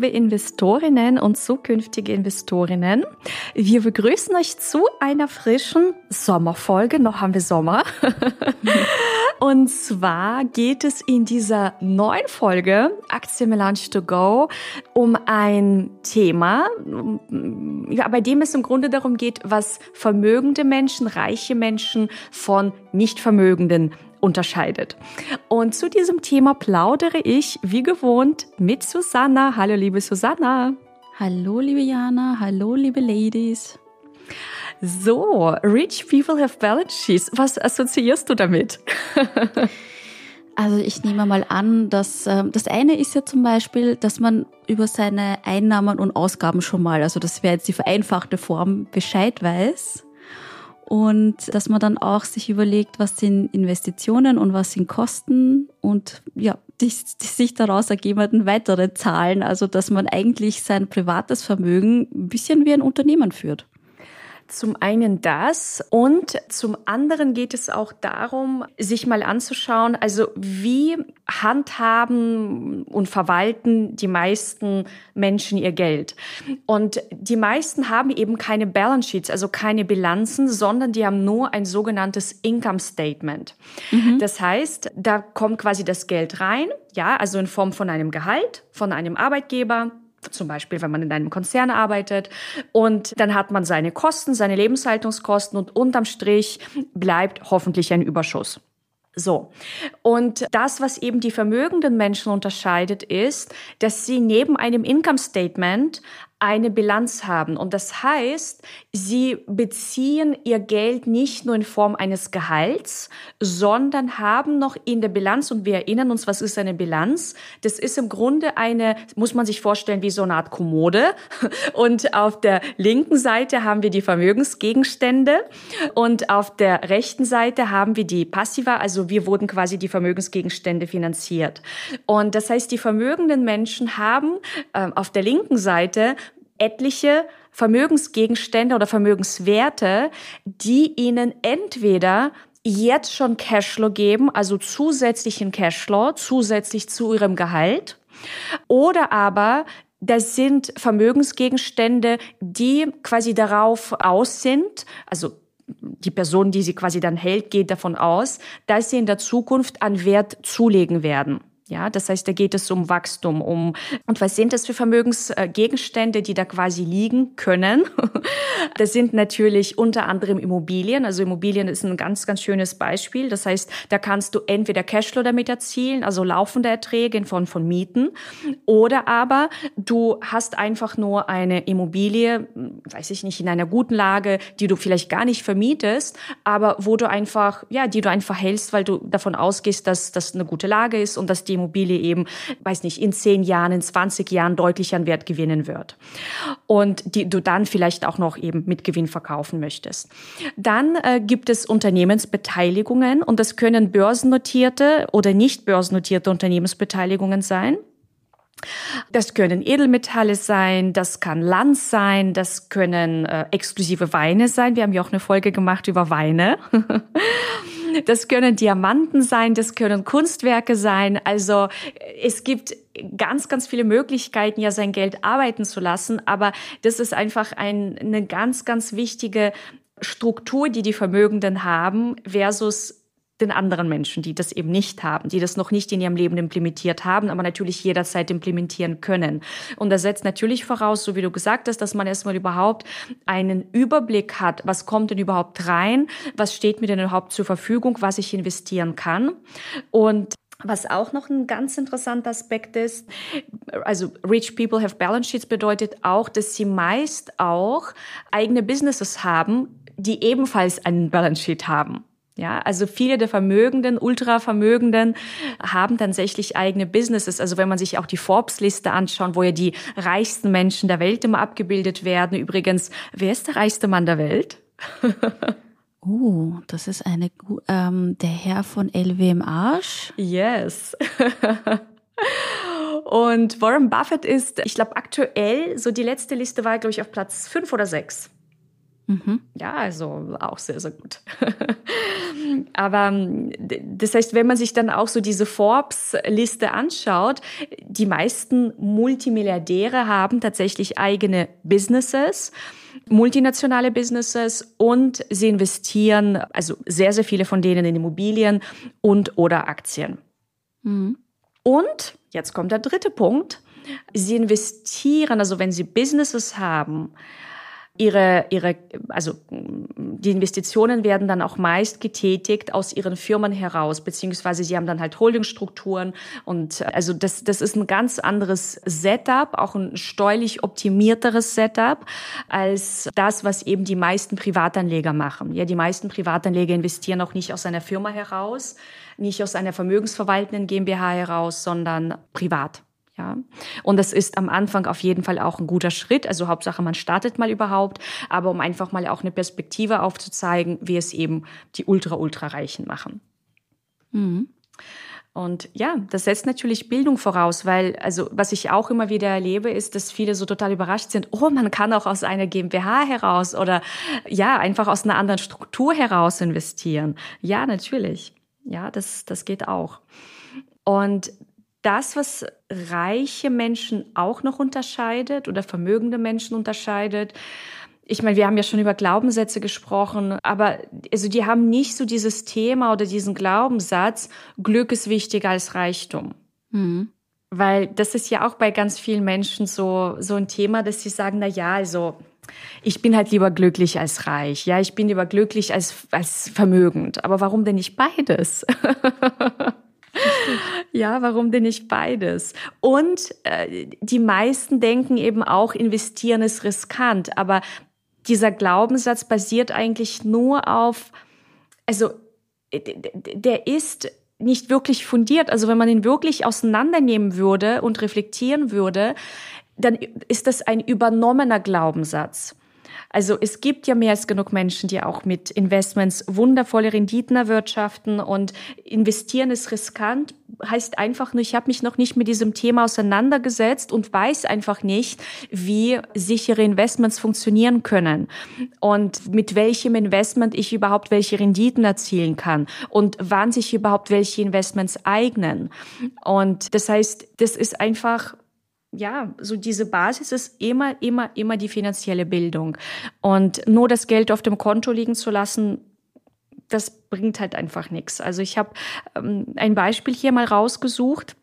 Liebe Investorinnen und zukünftige Investorinnen. Wir begrüßen euch zu einer frischen Sommerfolge. Noch haben wir Sommer. und zwar geht es in dieser neuen Folge Aktienmelange to go um ein Thema, ja, bei dem es im Grunde darum geht, was vermögende Menschen, reiche Menschen von nicht vermögenden unterscheidet. Und zu diesem Thema plaudere ich wie gewohnt mit Susanna. Hallo, liebe Susanna. Hallo, liebe Jana. Hallo, liebe Ladies. So, rich people have balance sheets. Was assoziierst du damit? Also ich nehme mal an, dass äh, das eine ist ja zum Beispiel, dass man über seine Einnahmen und Ausgaben schon mal, also das wäre jetzt die vereinfachte Form, Bescheid weiß und dass man dann auch sich überlegt, was sind Investitionen und was sind Kosten und ja, die, die sich daraus ergebenden weitere Zahlen, also dass man eigentlich sein privates Vermögen ein bisschen wie ein Unternehmen führt. Zum einen das und zum anderen geht es auch darum, sich mal anzuschauen, also wie handhaben und verwalten die meisten Menschen ihr Geld. Und die meisten haben eben keine Balance Sheets, also keine Bilanzen, sondern die haben nur ein sogenanntes Income Statement. Mhm. Das heißt, da kommt quasi das Geld rein, ja, also in Form von einem Gehalt, von einem Arbeitgeber, zum Beispiel, wenn man in einem Konzern arbeitet. Und dann hat man seine Kosten, seine Lebenshaltungskosten und unterm Strich bleibt hoffentlich ein Überschuss. So. Und das, was eben die vermögenden Menschen unterscheidet, ist, dass sie neben einem Income Statement eine Bilanz haben. Und das heißt, sie beziehen ihr Geld nicht nur in Form eines Gehalts, sondern haben noch in der Bilanz, und wir erinnern uns, was ist eine Bilanz? Das ist im Grunde eine, muss man sich vorstellen, wie so eine Art Kommode. Und auf der linken Seite haben wir die Vermögensgegenstände und auf der rechten Seite haben wir die Passiva, also wir wurden quasi die Vermögensgegenstände finanziert. Und das heißt, die vermögenden Menschen haben äh, auf der linken Seite etliche Vermögensgegenstände oder Vermögenswerte, die ihnen entweder jetzt schon Cashflow geben, also zusätzlichen Cashflow, zusätzlich zu ihrem Gehalt, oder aber das sind Vermögensgegenstände, die quasi darauf aus sind, also die Person, die sie quasi dann hält, geht davon aus, dass sie in der Zukunft an Wert zulegen werden. Ja, das heißt, da geht es um Wachstum, um und was sind das für Vermögensgegenstände, die da quasi liegen können? Das sind natürlich unter anderem Immobilien. Also Immobilien ist ein ganz, ganz schönes Beispiel. Das heißt, da kannst du entweder Cashflow damit erzielen, also laufende Erträge in Form von Mieten, oder aber du hast einfach nur eine Immobilie, weiß ich nicht, in einer guten Lage, die du vielleicht gar nicht vermietest, aber wo du einfach, ja, die du einfach hältst, weil du davon ausgehst, dass das eine gute Lage ist und dass die Immobilie eben, weiß nicht, in zehn Jahren, in 20 Jahren deutlich an Wert gewinnen wird. Und die du dann vielleicht auch noch eben mit Gewinn verkaufen möchtest. Dann äh, gibt es Unternehmensbeteiligungen und das können börsennotierte oder nicht börsennotierte Unternehmensbeteiligungen sein. Das können Edelmetalle sein, das kann Land sein, das können äh, exklusive Weine sein. Wir haben ja auch eine Folge gemacht über Weine. Das können Diamanten sein, das können Kunstwerke sein. Also es gibt ganz, ganz viele Möglichkeiten, ja sein Geld arbeiten zu lassen. Aber das ist einfach ein, eine ganz, ganz wichtige Struktur, die die Vermögenden haben versus den anderen Menschen, die das eben nicht haben, die das noch nicht in ihrem Leben implementiert haben, aber natürlich jederzeit implementieren können. Und das setzt natürlich voraus, so wie du gesagt hast, dass man erstmal überhaupt einen Überblick hat, was kommt denn überhaupt rein, was steht mir denn überhaupt zur Verfügung, was ich investieren kann. Und was auch noch ein ganz interessanter Aspekt ist, also Rich People have Balance Sheets bedeutet auch, dass sie meist auch eigene Businesses haben, die ebenfalls einen Balance Sheet haben. Ja, also viele der Vermögenden, Ultravermögenden haben tatsächlich eigene Businesses. Also wenn man sich auch die Forbes-Liste anschaut, wo ja die reichsten Menschen der Welt immer abgebildet werden. Übrigens, wer ist der reichste Mann der Welt? Oh, das ist eine, ähm, der Herr von LWM Arsch. Yes. Und Warren Buffett ist, ich glaube, aktuell, so die letzte Liste war, glaube ich, auf Platz fünf oder sechs. Mhm. Ja, also auch sehr, sehr gut. Aber das heißt, wenn man sich dann auch so diese Forbes-Liste anschaut, die meisten Multimilliardäre haben tatsächlich eigene Businesses multinationale Businesses und sie investieren, also sehr, sehr viele von denen in Immobilien und oder Aktien. Mhm. Und jetzt kommt der dritte Punkt. Sie investieren, also wenn sie Businesses haben, ihre, ihre, also die Investitionen werden dann auch meist getätigt aus ihren Firmen heraus, beziehungsweise sie haben dann halt Holdingstrukturen und also das, das ist ein ganz anderes Setup, auch ein steuerlich optimierteres Setup als das, was eben die meisten Privatanleger machen. Ja, die meisten Privatanleger investieren auch nicht aus einer Firma heraus, nicht aus einer vermögensverwaltenden GmbH heraus, sondern privat. Ja. Und das ist am Anfang auf jeden Fall auch ein guter Schritt. Also Hauptsache, man startet mal überhaupt, aber um einfach mal auch eine Perspektive aufzuzeigen, wie es eben die Ultra-Ultra-Reichen machen. Mhm. Und ja, das setzt natürlich Bildung voraus, weil, also, was ich auch immer wieder erlebe, ist, dass viele so total überrascht sind. Oh, man kann auch aus einer GmbH heraus oder, ja, einfach aus einer anderen Struktur heraus investieren. Ja, natürlich. Ja, das, das geht auch. Und das, was reiche Menschen auch noch unterscheidet oder vermögende Menschen unterscheidet, ich meine, wir haben ja schon über Glaubenssätze gesprochen, aber also die haben nicht so dieses Thema oder diesen Glaubenssatz, Glück ist wichtiger als Reichtum. Mhm. Weil das ist ja auch bei ganz vielen Menschen so, so ein Thema, dass sie sagen, na ja, also, ich bin halt lieber glücklich als reich. Ja, ich bin lieber glücklich als, als vermögend. Aber warum denn nicht beides? Ja, warum denn nicht beides? Und äh, die meisten denken eben auch, investieren ist riskant. Aber dieser Glaubenssatz basiert eigentlich nur auf, also der ist nicht wirklich fundiert. Also wenn man ihn wirklich auseinandernehmen würde und reflektieren würde, dann ist das ein übernommener Glaubenssatz. Also es gibt ja mehr als genug Menschen, die auch mit Investments wundervolle Renditen erwirtschaften und investieren ist riskant, heißt einfach nur, ich habe mich noch nicht mit diesem Thema auseinandergesetzt und weiß einfach nicht, wie sichere Investments funktionieren können und mit welchem Investment ich überhaupt welche Renditen erzielen kann und wann sich überhaupt welche Investments eignen. Und das heißt, das ist einfach ja, so diese Basis ist immer, immer, immer die finanzielle Bildung. Und nur das Geld auf dem Konto liegen zu lassen, das bringt halt einfach nichts. Also ich habe ähm, ein Beispiel hier mal rausgesucht.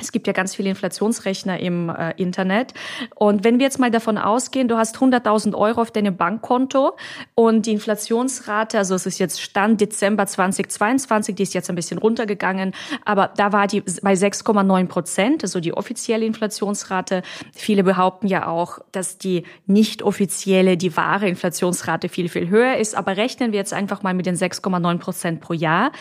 Es gibt ja ganz viele Inflationsrechner im äh, Internet. Und wenn wir jetzt mal davon ausgehen, du hast 100.000 Euro auf deinem Bankkonto und die Inflationsrate, also es ist jetzt Stand Dezember 2022, die ist jetzt ein bisschen runtergegangen, aber da war die bei 6,9 Prozent, also die offizielle Inflationsrate. Viele behaupten ja auch, dass die nicht offizielle, die wahre Inflationsrate viel, viel höher ist. Aber rechnen wir jetzt einfach mal mit den 6,9 Prozent pro Jahr.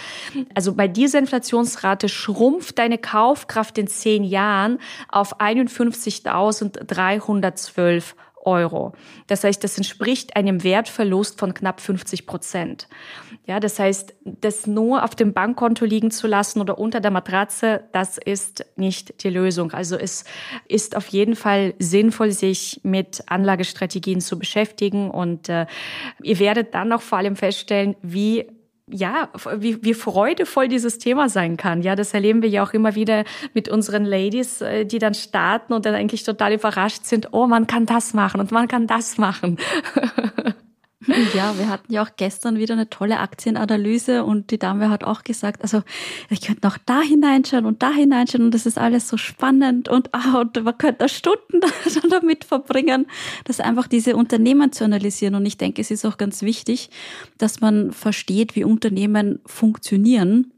Also bei dieser Inflationsrate schrumpft deine Kaufkraft in zehn Jahren auf 51.312 Euro. Das heißt, das entspricht einem Wertverlust von knapp 50 Prozent. Ja, das heißt, das nur auf dem Bankkonto liegen zu lassen oder unter der Matratze, das ist nicht die Lösung. Also es ist auf jeden Fall sinnvoll, sich mit Anlagestrategien zu beschäftigen und äh, ihr werdet dann auch vor allem feststellen, wie ja, wie, wie freudevoll dieses Thema sein kann. Ja, das erleben wir ja auch immer wieder mit unseren Ladies, äh, die dann starten und dann eigentlich total überrascht sind, oh, man kann das machen und man kann das machen. Ja, wir hatten ja auch gestern wieder eine tolle Aktienanalyse und die Dame hat auch gesagt, also ich könnte noch da hineinschauen und da hineinschauen und das ist alles so spannend und, ah, und man könnte Stunden damit verbringen, das einfach diese Unternehmen zu analysieren. Und ich denke, es ist auch ganz wichtig, dass man versteht, wie Unternehmen funktionieren.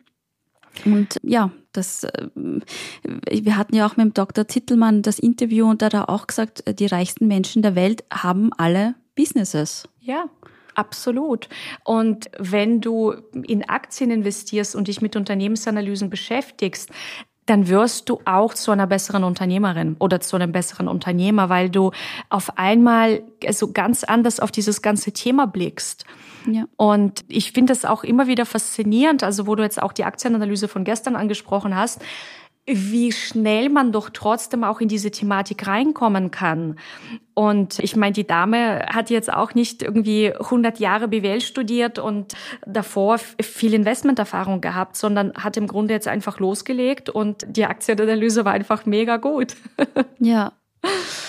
Und ja, das, äh, wir hatten ja auch mit dem Dr. Zittelmann das Interview und da hat er auch gesagt, die reichsten Menschen der Welt haben alle Businesses. Ja, Absolut. Und wenn du in Aktien investierst und dich mit Unternehmensanalysen beschäftigst, dann wirst du auch zu einer besseren Unternehmerin oder zu einem besseren Unternehmer, weil du auf einmal so ganz anders auf dieses ganze Thema blickst. Ja. Und ich finde das auch immer wieder faszinierend, also wo du jetzt auch die Aktienanalyse von gestern angesprochen hast, wie schnell man doch trotzdem auch in diese Thematik reinkommen kann. Und ich meine, die Dame hat jetzt auch nicht irgendwie 100 Jahre BWL studiert und davor viel Investmenterfahrung gehabt, sondern hat im Grunde jetzt einfach losgelegt und die Aktienanalyse war einfach mega gut. Ja,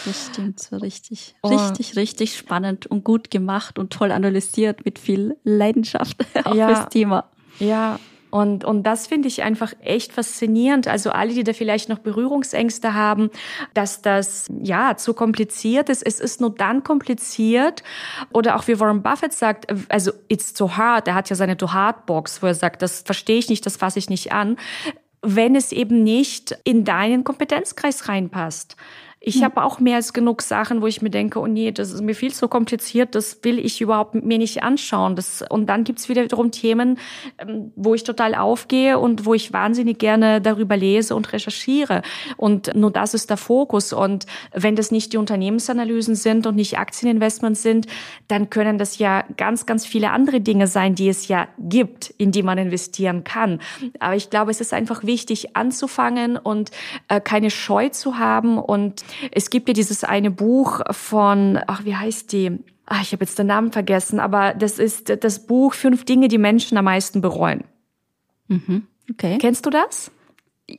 das stimmt so richtig. Oh. Richtig, richtig spannend und gut gemacht und toll analysiert mit viel Leidenschaft auf ja, das Thema. Ja, und, und das finde ich einfach echt faszinierend. Also alle, die da vielleicht noch Berührungsängste haben, dass das ja zu kompliziert ist. Es ist nur dann kompliziert. Oder auch wie Warren Buffett sagt, also it's too hard. Er hat ja seine too hard Box, wo er sagt, das verstehe ich nicht, das fasse ich nicht an wenn es eben nicht in deinen Kompetenzkreis reinpasst. Ich hm. habe auch mehr als genug Sachen, wo ich mir denke, oh nee, das ist mir viel zu kompliziert, das will ich überhaupt mir nicht anschauen. Das, und dann gibt's wiederum Themen, ähm, wo ich total aufgehe und wo ich wahnsinnig gerne darüber lese und recherchiere. Und nur das ist der Fokus. Und wenn das nicht die Unternehmensanalysen sind und nicht Aktieninvestments sind, dann können das ja ganz, ganz viele andere Dinge sein, die es ja gibt, in die man investieren kann. Aber ich glaube, es ist einfach wichtig anzufangen und äh, keine Scheu zu haben und es gibt ja dieses eine Buch von, ach, wie heißt die? Ach, ich habe jetzt den Namen vergessen, aber das ist das Buch Fünf Dinge, die Menschen am meisten bereuen. Mhm. Okay. Kennst du das?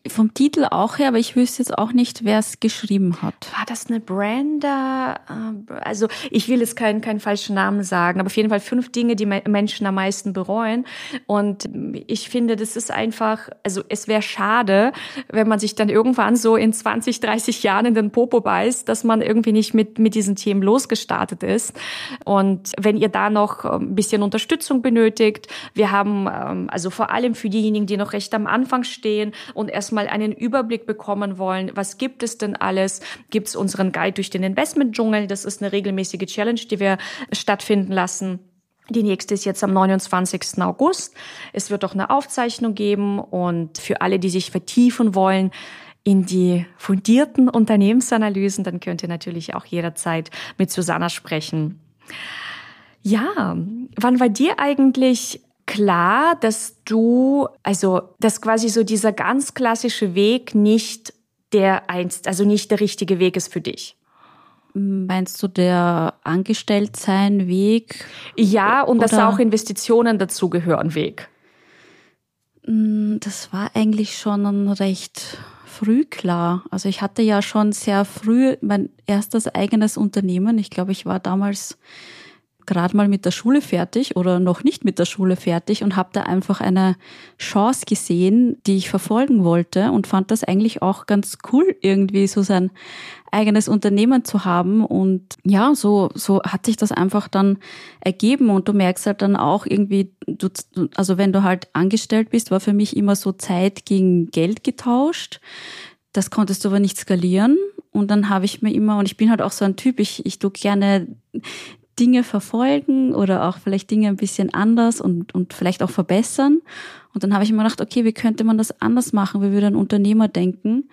Vom Titel auch her, aber ich wüsste jetzt auch nicht, wer es geschrieben hat. War das eine Branda? Äh, also ich will jetzt keinen, keinen falschen Namen sagen, aber auf jeden Fall fünf Dinge, die Menschen am meisten bereuen. Und ich finde, das ist einfach, also es wäre schade, wenn man sich dann irgendwann so in 20, 30 Jahren in den Popo beißt, dass man irgendwie nicht mit, mit diesen Themen losgestartet ist. Und wenn ihr da noch ein bisschen Unterstützung benötigt, wir haben ähm, also vor allem für diejenigen, die noch recht am Anfang stehen und erst erstmal einen Überblick bekommen wollen, was gibt es denn alles? Gibt es unseren Guide durch den Investment-Dschungel? Das ist eine regelmäßige Challenge, die wir stattfinden lassen. Die nächste ist jetzt am 29. August. Es wird auch eine Aufzeichnung geben und für alle, die sich vertiefen wollen, in die fundierten Unternehmensanalysen, dann könnt ihr natürlich auch jederzeit mit Susanna sprechen. Ja, wann war dir eigentlich klar, dass du, also, dass quasi so dieser ganz klassische Weg nicht der einst, also nicht der richtige Weg ist für dich? Meinst du der Angestelltsein-Weg? Ja, und dass auch Investitionen dazugehören, Weg. Mm, das war eigentlich schon recht früh klar. Also ich hatte ja schon sehr früh mein erstes eigenes Unternehmen. Ich glaube, ich war damals gerade mal mit der Schule fertig oder noch nicht mit der Schule fertig und habe da einfach eine Chance gesehen, die ich verfolgen wollte und fand das eigentlich auch ganz cool, irgendwie so sein eigenes Unternehmen zu haben. Und ja, so, so hat sich das einfach dann ergeben und du merkst halt dann auch irgendwie, du, also wenn du halt angestellt bist, war für mich immer so Zeit gegen Geld getauscht. Das konntest du aber nicht skalieren. Und dann habe ich mir immer, und ich bin halt auch so ein Typ, ich, ich tue gerne Dinge verfolgen oder auch vielleicht Dinge ein bisschen anders und, und vielleicht auch verbessern. Und dann habe ich mir gedacht, okay, wie könnte man das anders machen? Wie würde ein Unternehmer denken?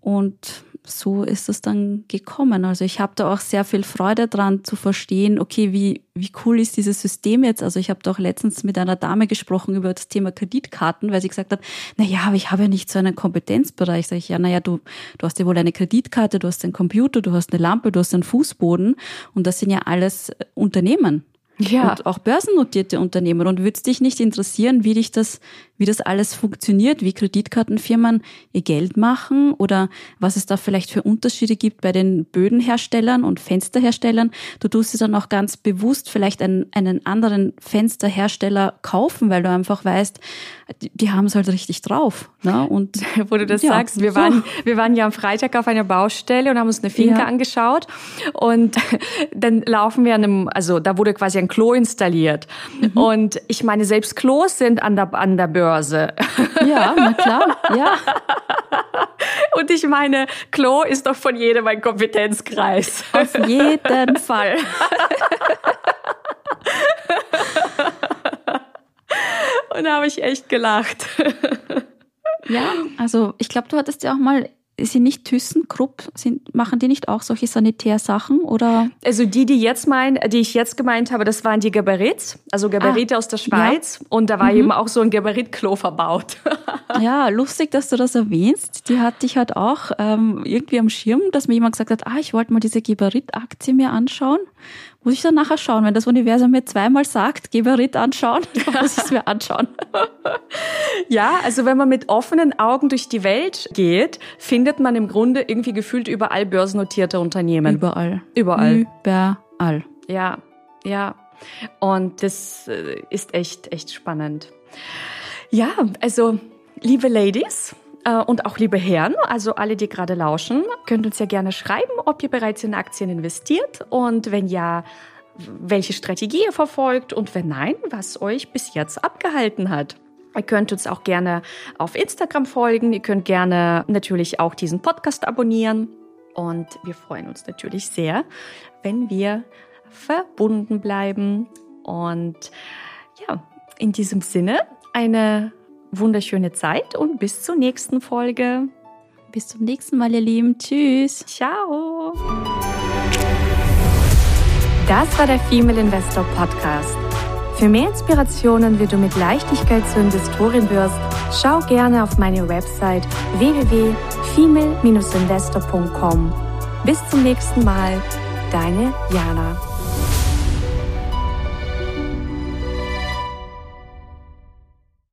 Und so ist es dann gekommen. Also ich habe da auch sehr viel Freude dran zu verstehen, okay, wie, wie cool ist dieses System jetzt? Also ich habe da auch letztens mit einer Dame gesprochen über das Thema Kreditkarten, weil sie gesagt hat, na ja, aber ich habe ja nicht so einen Kompetenzbereich. Sag ich, ja, na ja, du, du hast ja wohl eine Kreditkarte, du hast einen Computer, du hast eine Lampe, du hast einen Fußboden und das sind ja alles Unternehmen. Ja. Und auch börsennotierte Unternehmen. Und würde es dich nicht interessieren, wie dich das, wie das alles funktioniert, wie Kreditkartenfirmen ihr Geld machen oder was es da vielleicht für Unterschiede gibt bei den Bödenherstellern und Fensterherstellern? Du tust es dann auch ganz bewusst vielleicht einen, einen anderen Fensterhersteller kaufen, weil du einfach weißt, die, die haben es halt richtig drauf. Ne? Und wo du das ja, sagst, wir waren, wir waren ja am Freitag auf einer Baustelle und haben uns eine Finke ja. angeschaut und dann laufen wir an einem, also da wurde quasi ein Klo installiert. Mhm. Und ich meine, selbst Klos sind an der, an der Börse. Ja, na klar, ja. Und ich meine, Klo ist doch von jedem ein Kompetenzkreis. Auf jeden Fall. Und da habe ich echt gelacht. Ja, also ich glaube, du hattest ja auch mal sind nicht ThyssenKrupp, sind, machen die nicht auch solche Sanitärsachen oder? Also die, die jetzt meinen, die ich jetzt gemeint habe, das waren die Gabarits, also Gabarite ah, aus der Schweiz. Ja. Und da war mhm. eben auch so ein Gabaritklo verbaut. ja, lustig, dass du das erwähnst. Die hatte ich halt auch ähm, irgendwie am Schirm, dass mir jemand gesagt hat, ah, ich wollte mal diese Geberit-Aktie mir anschauen. Muss ich dann nachher schauen, wenn das Universum mir zweimal sagt, Geberit anschauen, dann muss ich es mir anschauen. ja, also wenn man mit offenen Augen durch die Welt geht, findet man im Grunde irgendwie gefühlt überall börsennotierte Unternehmen. Überall. Überall. Überall. Ja, ja. Und das äh, ist echt, echt spannend. Ja, also liebe Ladies, und auch liebe Herren, also alle, die gerade lauschen, könnt uns ja gerne schreiben, ob ihr bereits in Aktien investiert und wenn ja, welche Strategie ihr verfolgt und wenn nein, was euch bis jetzt abgehalten hat. Ihr könnt uns auch gerne auf Instagram folgen. Ihr könnt gerne natürlich auch diesen Podcast abonnieren. Und wir freuen uns natürlich sehr, wenn wir verbunden bleiben. Und ja, in diesem Sinne eine wunderschöne Zeit und bis zur nächsten Folge. Bis zum nächsten Mal, ihr Lieben. Tschüss. Ciao. Das war der Female Investor Podcast. Für mehr Inspirationen, wie du mit Leichtigkeit zur Investorin wirst, schau gerne auf meine Website www.female-investor.com. Bis zum nächsten Mal, deine Jana.